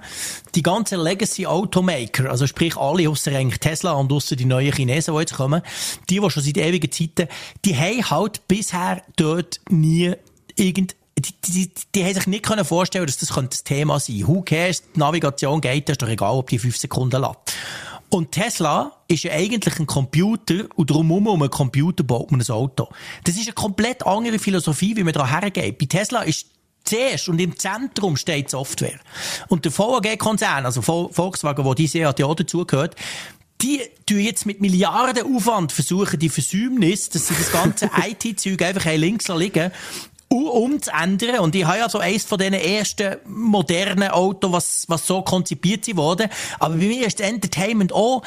S3: die ganzen Legacy Automaker, also sprich alle, ausser eigentlich Tesla und ausser die neuen Chinesen, die jetzt kommen, die, die schon seit ewigen Zeiten, die haben halt bisher dort nie irgend die, die, die haben sich nicht können vorstellen, dass das könnte das Thema sein. Who cares? Die Navigation geht, das ist doch egal, ob die fünf Sekunden lädt. Und Tesla ist ja eigentlich ein Computer und darum um einen Computer baut man ein Auto. Das ist eine komplett andere Philosophie, wie man da hergeht. Bei Tesla ist zuerst und im Zentrum steht Software. Und der VAG-Konzern, also Vol- Volkswagen, wo die Seat ja auch dazugehört, die tun jetzt mit Milliarden Aufwand versuchen, die Versäumnis, dass sie das ganze [LAUGHS] IT-Zeug einfach links liegen umzuändern. Und ich habe ja so eins von diesen ersten modernen Autos, was, was so konzipiert wurde. Aber bei mir ist das Entertainment auch,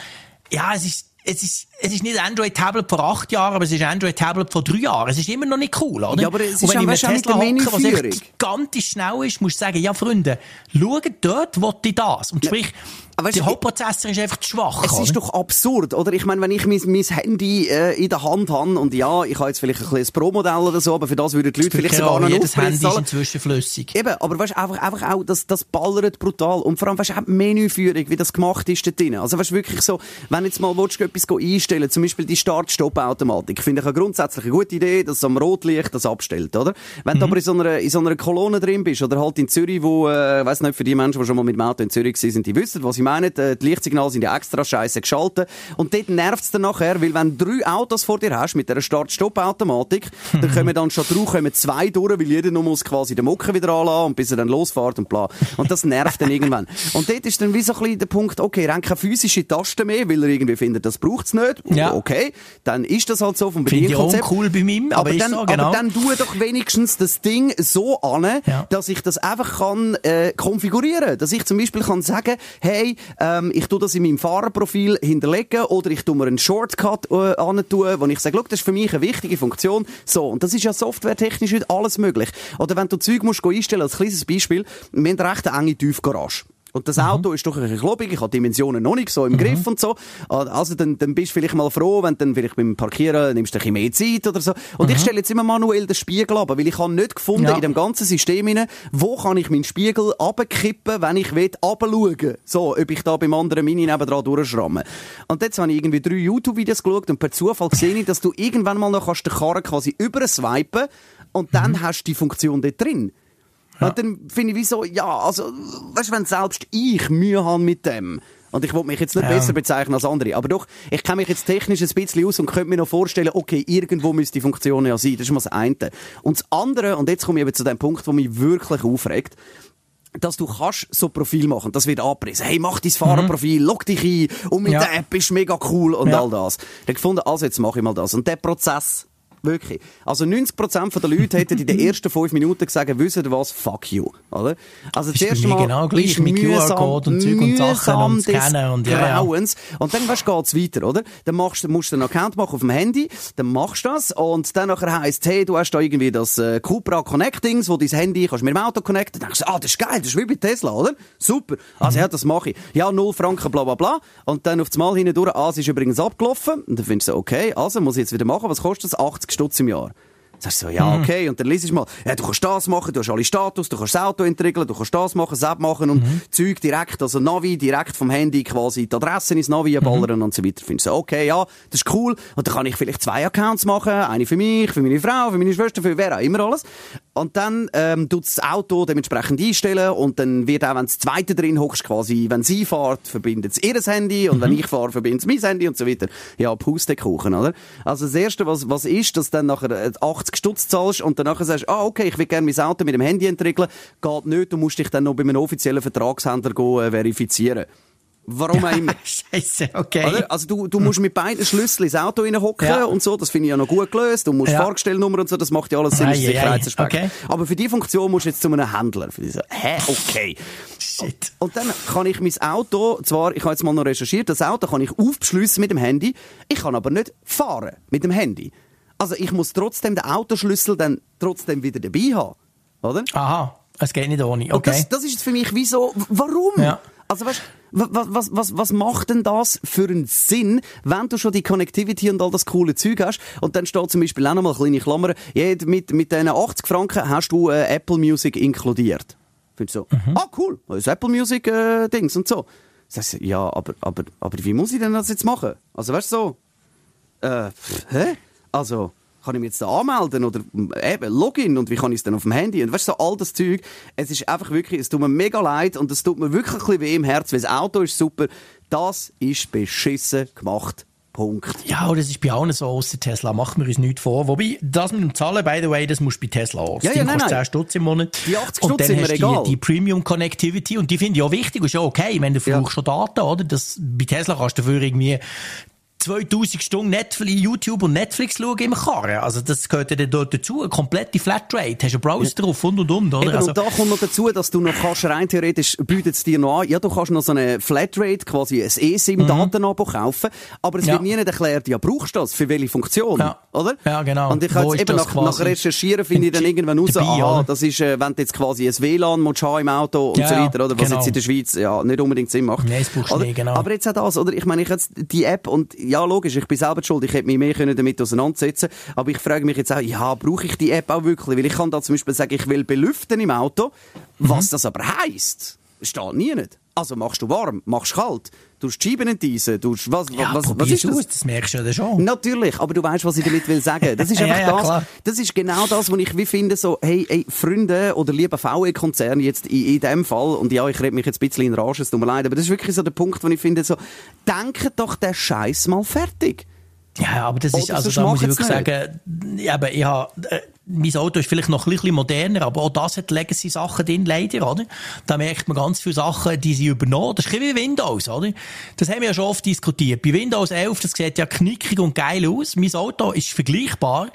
S3: ja, es ist, es ist, es ist nicht Android-Tablet vor acht Jahren, aber es ist Android-Tablet vor drei Jahren. Es ist immer noch nicht cool, oder?
S2: Ja, aber es ist
S3: wenn ich
S2: du,
S3: Tesla hocke, was echt gigantisch schnell ist, musst du sagen, ja, Freunde, schaut dort, wo ich das. Und sprich,
S2: aber
S3: der
S2: du,
S3: Hauptprozessor ist einfach zu schwach.
S2: Es ist
S3: oder?
S2: doch absurd, oder? Ich meine, wenn ich mein, mein Handy äh, in der Hand habe und ja, ich habe jetzt vielleicht ein kleines Pro-Modell oder so, aber für das würden die Leute vielleicht sogar noch
S3: jedes Handy ist inzwischen flüssig.
S2: Eben, aber weißt, einfach, einfach auch, das, das ballert brutal. Und vor allem, weißt, auch die Menüführung, wie das gemacht ist dort drin. Also, weißt, wirklich so, wenn jetzt mal willst, du etwas einstellen zum Beispiel die Start-Stopp-Automatik, finde ich eine grundsätzlich eine gute Idee, dass es am Rotlicht das abstellt, oder? Wenn du aber in so einer, in so einer Kolonne drin bist, oder halt in Zürich, wo, äh, weiss nicht, für die Menschen, die schon mal mit dem Auto in Zürich waren, die wissen, was ich meine, äh, die Lichtsignale sind ja extra scheiße geschaltet. Und dort nervt's dann nachher, weil wenn du drei Autos vor dir hast, mit dieser Start-Stopp-Automatik, [LAUGHS] dann kommen dann schon drauf, kommen zwei durch, weil jeder noch muss quasi den Mocken wieder anlassen und bis er dann losfährt und bla. Und das nervt dann irgendwann. Und dort ist dann wie so ein bisschen der Punkt, okay, er hat keine physische Taste mehr, weil er irgendwie findet, das braucht's nicht.
S3: Ja.
S2: Okay, dann ist das halt so vom Bedienkonzept.
S3: cool bei meinem, aber, ist
S2: dann,
S3: so, genau.
S2: aber dann tue doch wenigstens das Ding so an,
S3: Ja.
S2: dass ich das einfach kann äh, konfigurieren. Dass ich zum Beispiel kann sagen, hey, ähm, ich tue das in meinem Fahrerprofil hinterlegen oder ich tue mir einen Shortcut äh, an wo ich sage, das ist für mich eine wichtige Funktion. So und das ist ja softwaretechnisch heute alles möglich. Oder wenn du Zeug musst go einstellen, als kleines Beispiel, wir haben eine recht enge Tiefgarage. Und das Auto ist doch ein bisschen klobig, ich habe Dimensionen noch nicht so im Griff und so. Also dann, dann bist du vielleicht mal froh, wenn du dann vielleicht beim Parkieren nimmst du ein bisschen mehr Zeit oder so. Und ich stelle jetzt immer manuell den Spiegel ab, weil ich habe nicht gefunden
S3: Ja.
S2: in dem ganzen System hinein, wo kann ich meinen Spiegel abkippen, wenn ich will. So, ob ich da beim anderen Mini nebendran durchschramme. Und jetzt habe ich irgendwie drei YouTube-Videos geschaut und per Zufall sehe ich, dass du irgendwann mal noch kannst den Karren quasi überswipen und dann hast du die Funktion dort drin. Und dann finde ich wie so, ja, also, weißt du, wenn selbst ich Mühe habe mit dem, und ich wollte mich jetzt nicht
S3: Ja.
S2: besser bezeichnen als andere, aber doch, ich kenne mich jetzt technisch ein bisschen aus und könnte mir noch vorstellen, okay, irgendwo müsste die Funktion ja sein. Das ist mal das eine. Und das andere, und jetzt komme ich eben zu dem Punkt, wo mich wirklich aufregt, dass du kannst so Profil machen. Das wird angepriesen. Hey, mach dein Fahrerprofil, log dich ein und mit
S3: Ja.
S2: der App ist mega cool und
S3: Ja.
S2: all das. Ich habe gefunden, also jetzt mache ich mal das. Und der Prozess, wirklich. Also 90% der Leute hätten in den ersten fünf Minuten gesagt, wisst ihr was, fuck you. Oder? Also
S3: Ist
S2: das erste Mal
S3: genau gleich, mit QR-Code und Zeug und Sachen und Scannen und ja, ja.
S2: Grauens. Und dann weißt, geht's weiter, oder? Dann machst, musst du einen Account machen auf dem Handy, dann machst du das und dann nachher heisst hey, du hast da irgendwie das äh, Cupra Connectings, wo dein Handy kannst mit dem Auto connecten. Dann denkst du, ah, das ist geil, das ist wie bei Tesla, oder? Super. Also ja, das mache ich. Ja, null Franken, bla bla bla. Und dann auf das Mal hindurch, ah, es ist übrigens abgelaufen. Und dann findest du, okay, also muss ich jetzt wieder machen. Was kostet das? 80 Stutz im Jahr. Sagst du so, ja, okay. Und dann liest du mal, ja, du kannst das machen, du hast alle Status, du kannst das Auto entriegeln, du kannst das machen, das machen und Zeug direkt, also Navi, direkt vom Handy quasi die Adresse ins Navi ballern und so weiter. Findest du so, okay, ja, das ist cool. Und dann kann ich vielleicht zwei Accounts machen, eine für mich, für meine Frau, für meine Schwester, für wer auch immer alles. Und dann, ähm, tut das Auto dementsprechend einstellen und dann wird auch, wenn das zweite drin hockst, quasi, wenn sie fährt, verbindet es ihr Handy und wenn ich fahre, verbindet es mein Handy und so weiter. Ja, Pustekuchen, oder? Also das Erste, was, was ist, dass du dann nachher äh, 80 Stutz zahlst und dann nachher sagst, ah, okay, ich will gerne mein Auto mit dem Handy entriegeln. Geht nicht, du musst dich dann noch bei einem offiziellen Vertragshändler go, äh, verifizieren. Warum auch immer. [LAUGHS]
S3: Scheiße, okay.
S2: Oder? Also du, du musst mit beiden Schlüsseln ins Auto reinhocken
S3: Ja.
S2: und so, das finde ich ja noch gut gelöst. Du musst
S3: Ja.
S2: Fahrgestellnummer und so, das macht ja alles Sinn. Sicherheitsaspekt.
S3: Okay.
S2: Aber für die Funktion musst du jetzt zu einem Händler. Für diese, hä, okay.
S3: Shit.
S2: Und dann kann ich mein Auto, zwar, ich habe jetzt mal noch recherchiert, das Auto kann ich aufbeschliessen mit dem Handy, ich kann aber nicht fahren mit dem Handy. Also ich muss trotzdem den Autoschlüssel dann trotzdem wieder dabei haben. Oder?
S3: Aha, es geht nicht ohne,
S2: Und
S3: okay.
S2: das, das ist jetzt für mich wie so, w- warum?
S3: Ja.
S2: Also weißt, was, was, was, was macht denn das für einen Sinn, wenn du schon die Connectivity und all das coole Zeug hast und dann steht zum Beispiel auch noch mal eine kleine Klammer, mit, mit diesen 80 Franken hast du äh, Apple Music inkludiert. Findest du so,
S3: Mhm.
S2: ah cool, das ist Apple Music äh, Dings und so. Sagst du, ja, aber, aber, aber wie muss ich denn das jetzt machen? Also weißt du so, äh, hä? Also, kann ich mich jetzt da anmelden oder äh, eben Login und wie kann ich es dann auf dem Handy? Und weißt du, so all das Zeug, es ist einfach wirklich, es tut mir mega leid und es tut mir wirklich ein bisschen weh im Herz, weil das Auto ist super. Das ist beschissen gemacht. Punkt.
S3: Ja, und das ist bei allen so außer Tesla. Machen wir uns nichts vor. Wobei, das mit dem Zahlen, by the way, das musst du bei Tesla auch. Das
S2: Ja, ja, nein,
S3: kostet
S2: nein.
S3: 10 Stutz im Monat.
S2: Die 80
S3: Und
S2: Stutz
S3: dann hast du die, die Premium Connectivity und die finde ich auch wichtig und ist ja okay. Ich meine, du
S2: Ja.
S3: brauchst schon Daten, oder? Das, bei Tesla kannst du dafür irgendwie 2000 Stunden Netflix, YouTube und Netflix schauen im Karren. Also das gehört ja dort dazu. Eine komplette Flatrate. Hast du einen Browser drauf und und und, oder?
S2: Eben,
S3: also,
S2: und da kommt noch dazu, dass du noch kannst, rein theoretisch bietet es dir noch an, ja, du kannst noch so eine Flatrate, quasi ein eSIM-Datenabo mhm. kaufen, aber es ja. wird nie nicht erklärt, ja, brauchst du das? Für welche Funktion? Ja. Oder?
S3: Ja, genau.
S2: Und ich kann jetzt eben nach, nach Recherchieren finde ich dann irgendwann raus, dabei, aha, das ist, äh, wenn du jetzt quasi ein WLAN musst im Auto und ja, so weiter, oder? Was genau. jetzt in der Schweiz ja nicht unbedingt Sinn macht.
S3: Nein, das brauchst du nicht, genau.
S2: Aber jetzt auch das, oder? Ich meine, ich jetzt die App und ja, logisch, ich bin selber schuld, ich hätte mich mehr können damit auseinandersetzen aber ich frage mich jetzt auch, ja, brauche ich die App auch wirklich? Weil ich kann da zum Beispiel sagen, ich will belüften im Auto, was mhm. das aber heisst, steht nie nicht. Also machst du warm, machst kalt, du Scheiben enteisen, du was,
S3: ja,
S2: was,
S3: was ist das? Aus, das merkst du ja schon.
S2: Natürlich, aber du weißt, was ich damit will sagen. Das ist [LAUGHS] einfach ja, ja, das, klar. das ist genau das, was ich wie finde, so, hey, hey Freunde oder lieber VE-Konzern jetzt in, in dem Fall, und ja, ich rede mich jetzt ein bisschen in Rage, es tut mir leid, aber das ist wirklich so der Punkt, wo ich finde, so, denkt doch der Scheiß mal fertig.
S3: Ja, aber das ist, also da muss ich wirklich sagen, eben, ich habe, äh, mein Auto ist vielleicht noch ein bisschen moderner, aber auch das hat Legacy-Sachen drin, leider, oder? Da merkt man ganz viele Sachen, die sie übernommen. Das ist ein wie Windows, oder? Das haben wir ja schon oft diskutiert. Bei Windows 11, das sieht ja knickig und geil aus. Mein Auto ist vergleichbar,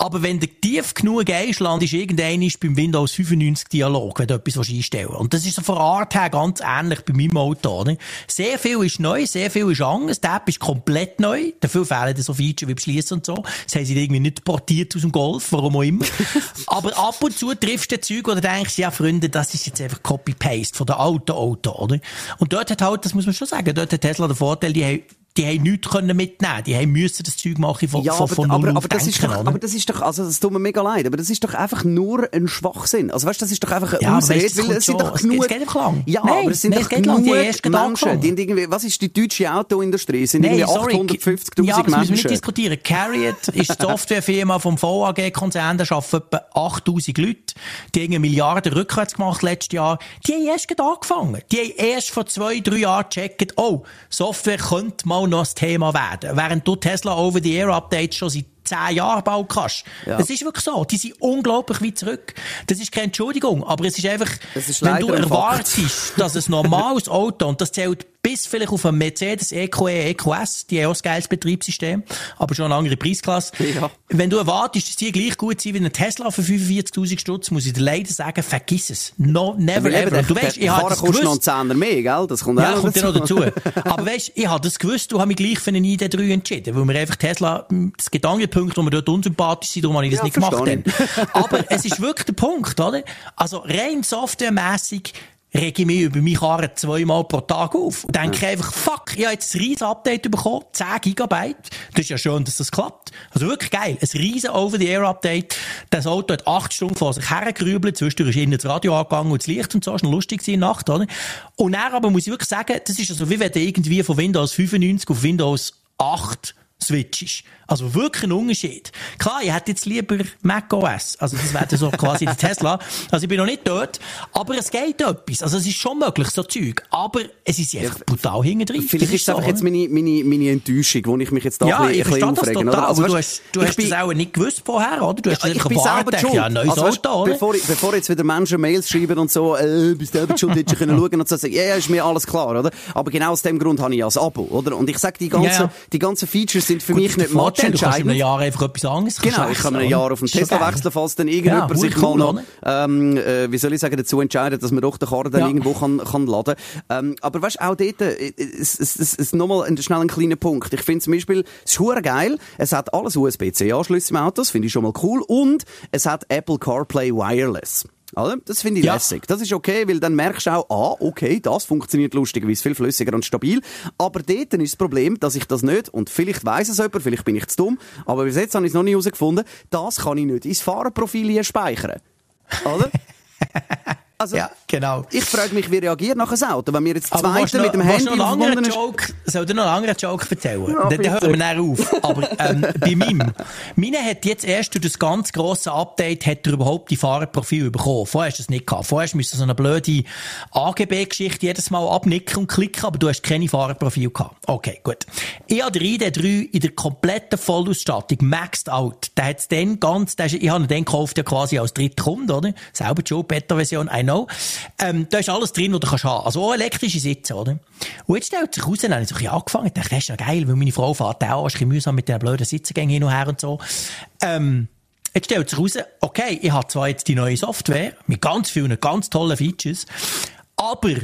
S3: aber wenn der tief genug gehst, landest du irgendwann beim Windows 95 Dialog, wenn du etwas einstellen willst. Und das ist so von Art her ganz ähnlich bei meinem Auto. Oder? Sehr viel ist neu, sehr viel ist anders. Der App ist komplett neu. Dafür fehlen so Features wie Beschließen und so. Das haben sie irgendwie nicht portiert aus dem Golf, warum auch immer. [LAUGHS] Aber ab und zu triffst du Zeug, wo du denkst, ja, Freunde, das ist jetzt einfach Copy-Paste von der alten Auto, oder? Und dort hat halt, das muss man schon sagen, dort hat Tesla den Vorteil, die haben die haben nichts können mitnehmen. Die haben müssen das Zeug machen von, ja, von, von
S2: aber,
S3: aber,
S2: aber das ist doch,
S3: oder?
S2: aber das ist doch, also das tut mir mega leid, aber das ist doch einfach nur ein Schwachsinn. Also weißt, das ist doch einfach ein ja, Ausrede, weil es sind doch genug,
S3: es geht einfach lang.
S2: Ja, nein, aber es sind nein, doch genug die Menschen, die irgendwie, was ist die deutsche Autoindustrie? Es sind
S3: nein,
S2: irgendwie 850'000
S3: ja,
S2: Menschen.
S3: Ja, müssen wir nicht diskutieren. Carriot ist die [LAUGHS] Softwarefirma vom VAG-Konzern, da arbeiten etwa 8000 Leute. Die haben eine Milliarde rückwärts gemacht letztes Jahr. Die haben erst angefangen. Die haben erst vor zwei, drei Jahren gecheckt, oh, Software könnte mal noch ein Thema werden. Während du Tesla Over-the-Air-Updates schon seit zehn Jahren bauen kannst. Ja. Das ist wirklich so. Die sind unglaublich weit zurück. Das ist keine Entschuldigung, aber es ist einfach,
S2: ist
S3: wenn du erwartest, dass ein normales [LAUGHS] Auto, und das zählt bis vielleicht auf einem Mercedes EQE, EQS, die haben auch ein geiles Betriebssystem, aber schon eine andere Preisklasse. Ja. Wenn du erwartest, dass die gleich gut sind wie ein Tesla für 45.000 Stutz, muss ich dir leider sagen, vergiss es. No, never ever.
S2: Du weißt, ich habe das gewusst. noch einen Zehner mehr, gell? Das kommt
S3: ja, auch kommt noch dazu. aber weißt, ich habe das gewusst, du hast mich gleich für einen ID3 entschieden, weil mir einfach Tesla, es gibt andere Punkte, wo wir dort unsympathisch sind, darum habe ich das ja, nicht gemacht. Aber es ist wirklich der Punkt, oder? Also rein softwaremässig rege ich mich über meine Karre zweimal pro Tag auf. Und denke ja. einfach, fuck, ich habe jetzt ein riesen Update bekommen, 10 Gigabyte. Das ist ja schön, dass das klappt. Also wirklich geil. Ein riesen Over-the-Air-Update. Das Auto hat acht Stunden vor sich hergerübelt. Zwischendurch ist innen das Radio angegangen und das Licht und so. Das war lustig in der Nacht, oder? Und dann aber muss ich wirklich sagen, das ist also wie wenn du irgendwie von Windows 95 auf Windows 8 switchst. Also wirklich ein Unterschied. Klar, ich hätte jetzt lieber Mac OS. Also das wäre so quasi der Tesla. Also ich bin noch nicht dort. Aber es geht etwas. Also es ist schon möglich, so Zeug. Aber es ist einfach brutal hinten drin.
S2: Vielleicht ist es einfach jetzt meine, meine, meine Enttäuschung, wo ich mich jetzt da
S3: ja,
S2: ein bisschen, ein bisschen.
S3: Oder? Also, aber du hast, du hast bin, das auch nicht gewusst vorher, oder? Du hast ja, ich bin selber schuld. Ja, neues also, Auto,
S2: oder? Bevor, bevor jetzt wieder Menschen Mails schreiben und so, äh, bist du selber schuld, hättest du können [LAUGHS] schauen und so sagen, ja, ja, ist mir alles klar, oder? Aber genau aus dem Grund habe ich ja ein Abo, oder? Und ich sage, die ganzen, ja. die ganzen Features sind für Gut, mich nicht matchentscheidend
S3: Jahr einfach etwas anderes
S2: Genau, ich kann ein Jahr auf den Tesla wechseln, falls dann irgendjemand ja, sich cool, mal noch, ähm, äh, wie soll ich sagen, dazu entscheidet, dass man doch den Karren dann ja. irgendwo kann, kann laden. Ähm, aber weißt, auch dort, äh, es, es, es, es nochmal schnell ein kleiner Punkt. Ich finde zum Beispiel, es ist geil, es hat alles USB-C-Anschlüsse im Auto, das finde ich schon mal cool, und es hat Apple CarPlay Wireless. Oder? Das finde ich ja. lässig. Das ist okay, weil dann merkst du auch, ah, okay, das funktioniert lustigerweise viel flüssiger und stabil. Aber dort ist das Problem, dass ich das nicht, und vielleicht weiss es jemand, vielleicht bin ich zu dumm, aber bis jetzt habe ich es noch nicht herausgefunden, das kann ich nicht ins Fahrerprofil hier speichern. Oder? [LAUGHS]
S3: Also, ja, genau.
S2: Ich frage mich, wie reagiert nachher das Auto, wenn wir jetzt zweite mit dem Handy
S3: noch einen anderen Joke, soll dir noch einen anderen Joke erzählen? Ja, dann, dann hören wir näher auf. Aber ähm, bei meinem, meine hat jetzt erst durch das ganz grosse Update hat er überhaupt die Fahrerprofil bekommen. Vorher hast du es nicht gehabt. Vorher musst du so eine blöde AGB-Geschichte jedes Mal abnicken und klicken, aber du hast keine Fahrerprofil gehabt. Okay, gut. Ich habe den ID3 in der kompletten Vollausstattung, maxed out. Der hat's dann ganz, der ist, ich habe ihn dann gekauft ja quasi als dritter Kunde, oder? Selber Joe Beta-Version, know. Ähm, da ist alles drin, was du kannst haben. Also auch elektrische Sitze, oder? Und jetzt stellt sich raus, dann habe ich so ein bisschen angefangen, ich dachte, das ist ja geil, weil meine Frau fährt auch, ein bisschen mühsam mit den blöden Sitzengängen hin und her und so. Ähm, Jetzt stellt sich raus, okay, ich habe zwar jetzt die neue Software mit ganz vielen, ganz tollen Features, aber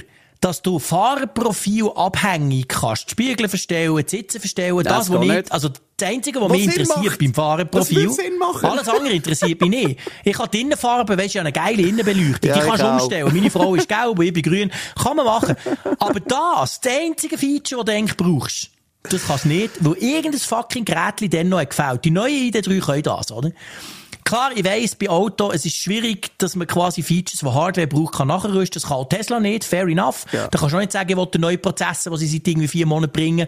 S3: dass du Fahrerprofil abhängig kannst, Spiegel verstellen, die Sitze verstellen, das,
S2: Das
S3: was nicht, also das Einzige, was,
S2: Was
S3: mich interessiert
S2: macht.
S3: beim Fahrerprofil, alles andere interessiert mich nicht. Ich habe die Innenfarbe, weisst du, eine geile Innenbeleuchtung,
S2: Ja,
S3: die kannst du umstellen. Meine Frau ist gelb, ich bin grün, kann man machen. Aber das, das einzige Feature, das du eigentlich brauchst, das kannst du nicht, weil irgendein fucking Gerät dann noch gefällt. Die neue ID3 können das, oder? Klar, ich weiss, bei Auto, es ist schwierig, dass man quasi Features, die Hardware braucht, kann nachrüsten. Das kann auch Tesla nicht, fair enough.
S2: Ja.
S3: Da kannst du auch nicht sagen, ich will den neuen Prozessor, den sie seit irgendwie vier Monaten bringen.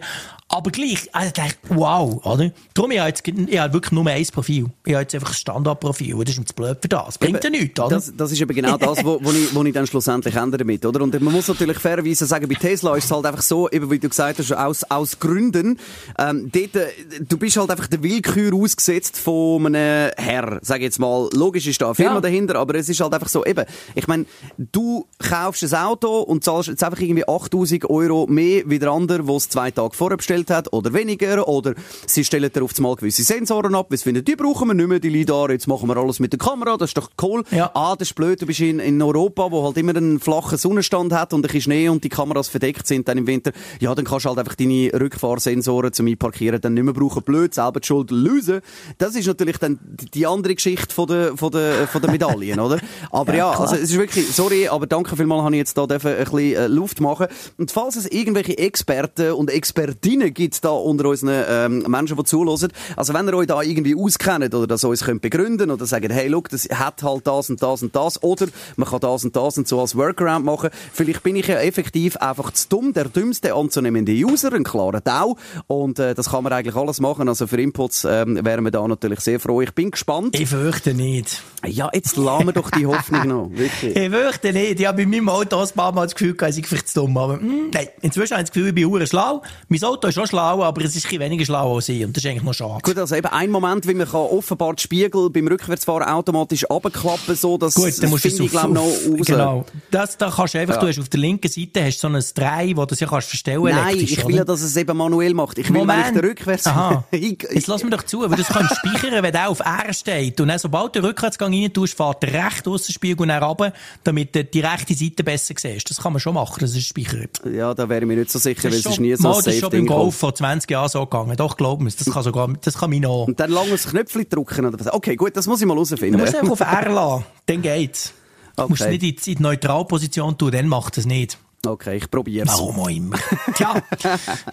S3: Aber gleich, also ich dachte, wow, oder? Darum, ich habe jetzt, ich habe wirklich nur ein Profil. Ich habe jetzt einfach ein Standardprofil. Das ist mir zu blöd für das. Bringt ja nichts, oder?
S2: Das, das ist eben genau das, wo, wo, ich, wo ich dann schlussendlich ändere damit, oder? Und man muss natürlich fairerweise sagen, bei Tesla ist es halt einfach so, eben wie du gesagt hast, aus, aus Gründen, ähm, dort, äh, du bist halt einfach der Willkür ausgesetzt von einem Herr, sag ich jetzt mal. Logisch ist da eine Firma
S3: Ja.
S2: dahinter, aber es ist halt einfach so, eben, ich meine, du kaufst ein Auto und zahlst jetzt einfach irgendwie 8000 Euro mehr wie der andere, der es zwei Tage vorher bestellt hat, oder weniger, oder sie stellen dir auf einmal gewisse Sensoren ab, weil sie finden, die brauchen wir nicht mehr, die LiDAR, jetzt machen wir alles mit der Kamera, das ist doch cool.
S3: Ja.
S2: Ah, das ist blöd, du bist in, in Europa, wo halt immer einen flachen Sonnenstand hat und ein bisschen Schnee und die Kameras verdeckt sind dann im Winter. Ja, dann kannst du halt einfach deine Rückfahrsensoren zum Einparkieren dann nicht mehr brauchen. Blöd, selber die Schuld lösen. Das ist natürlich dann die andere Geschichte von der, von der, von der Medaillen, oder? Aber ja, also es ist wirklich, sorry, aber danke vielmals, habe ich jetzt da ein bisschen äh, Luft machen. Und falls es irgendwelche Experten und Expertinnen gibt da unter unseren ähm, Menschen, die zuhören, also wenn ihr euch da irgendwie auskennt oder das uns könnt begründen oder sagen, hey, look, das hat halt das und das und das oder man kann das und das und so als Workaround machen. Vielleicht bin ich ja effektiv einfach zu dumm, der dümmste anzunehmende User, ein klarer Tau und äh, das kann man eigentlich alles machen. Also für Inputs ähm, wären wir da natürlich sehr froh. Ich bin gespannt.
S3: ich fürchte nicht.
S2: Ja, jetzt lassen wir doch die Hoffnung noch, [LAUGHS] wirklich.
S3: Ich fürchte nicht. Ich habe bei meinem Auto ein paar Mal das Gefühl, gehabt, ich sei vielleicht zu dumm. Aber, mm, nein, inzwischen habe ich das Gefühl, ich bin hure schlau. Mein Auto ist auch schlau, aber es ist ein bisschen weniger schlau als ich. Und das ist eigentlich noch schade.
S2: Gut, also eben ein Moment, wie man kann offenbar die Spiegel beim Rückwärtsfahren automatisch abklappen, so, dass
S3: Gut, dann musst du
S2: finde
S3: es
S2: ich, noch raus.
S3: genau. Das, da kannst du einfach,
S2: Ja.
S3: du hast auf der linken Seite hast so ein Drei, wo du es ja kannst verstellen
S2: Nein, ich will ja, dass es eben manuell macht. Ich will, wenn ich den rückwärts...
S3: Aha. [LAUGHS]
S2: ich,
S3: Jetzt lass mir doch zu, weil das kannst du speichern, wenn der auf R steht. Und dann, sobald den Rückwärtsgang rein tust, fährt der rechte Aussenspiegel und dann runter, damit du die rechte Seite besser siehst. Das kann man schon machen, das ist speichern.
S2: ja, da wäre ich mir nicht so sicher, weil es ist nie so ein
S3: das ist schon beim Golf vor 20 Jahren so gegangen. Doch, glaub mir, das kann sogar, das kann mich noch.
S2: Und dann lange das Knöpfchen drücken oder was. Okay, gut, das muss ich mal
S3: Du
S2: herausfinden.
S3: musst einfach auf R lassen, dann geht's. [LAUGHS] Du musst es
S2: Okay.
S3: nicht in die Neutralposition tun, dann macht es nicht.
S2: Okay, ich probier's.
S3: Warum auch immer. [LAUGHS] Tja,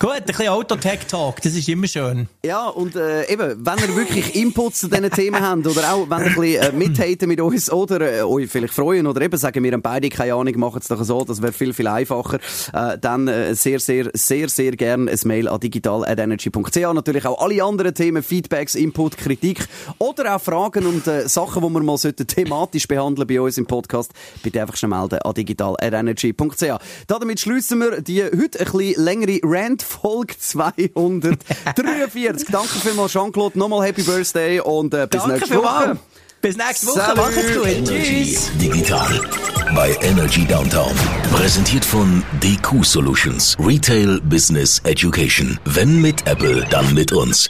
S3: gut, ein bisschen Autotech-Talk, das ist immer schön.
S2: Ja, und äh, eben, wenn ihr wirklich Inputs zu diesen Themen habt oder auch wenn ihr ein bisschen äh, mithaten mit uns oder äh, euch vielleicht freuen oder eben sagen, wir haben beide keine Ahnung, machen es doch so, das wäre viel, viel einfacher, äh, dann äh, sehr, sehr, sehr, sehr gerne ein Mail an digital.energy.ch. Natürlich auch alle anderen Themen, Feedbacks, Input, Kritik oder auch Fragen und äh, Sachen, die wir mal sollten thematisch behandeln bei uns im Podcast, bitte einfach schnell melden an digital.energy.ch. Damit schliessen wir die heute ein bisschen längere Rant-Folge [LAUGHS] 243. Danke vielmals, Jean-Claude. Nochmal Happy Birthday und äh, bis
S3: Danke
S2: nächste Woche.
S3: Bis nächste Woche.
S2: Salut.
S3: Macht's gut.
S1: Energy
S3: Tschüss.
S1: Digital bei Energy Downtown. Präsentiert von DQ Solutions. Retail Business Education. Wenn mit Apple, dann mit uns.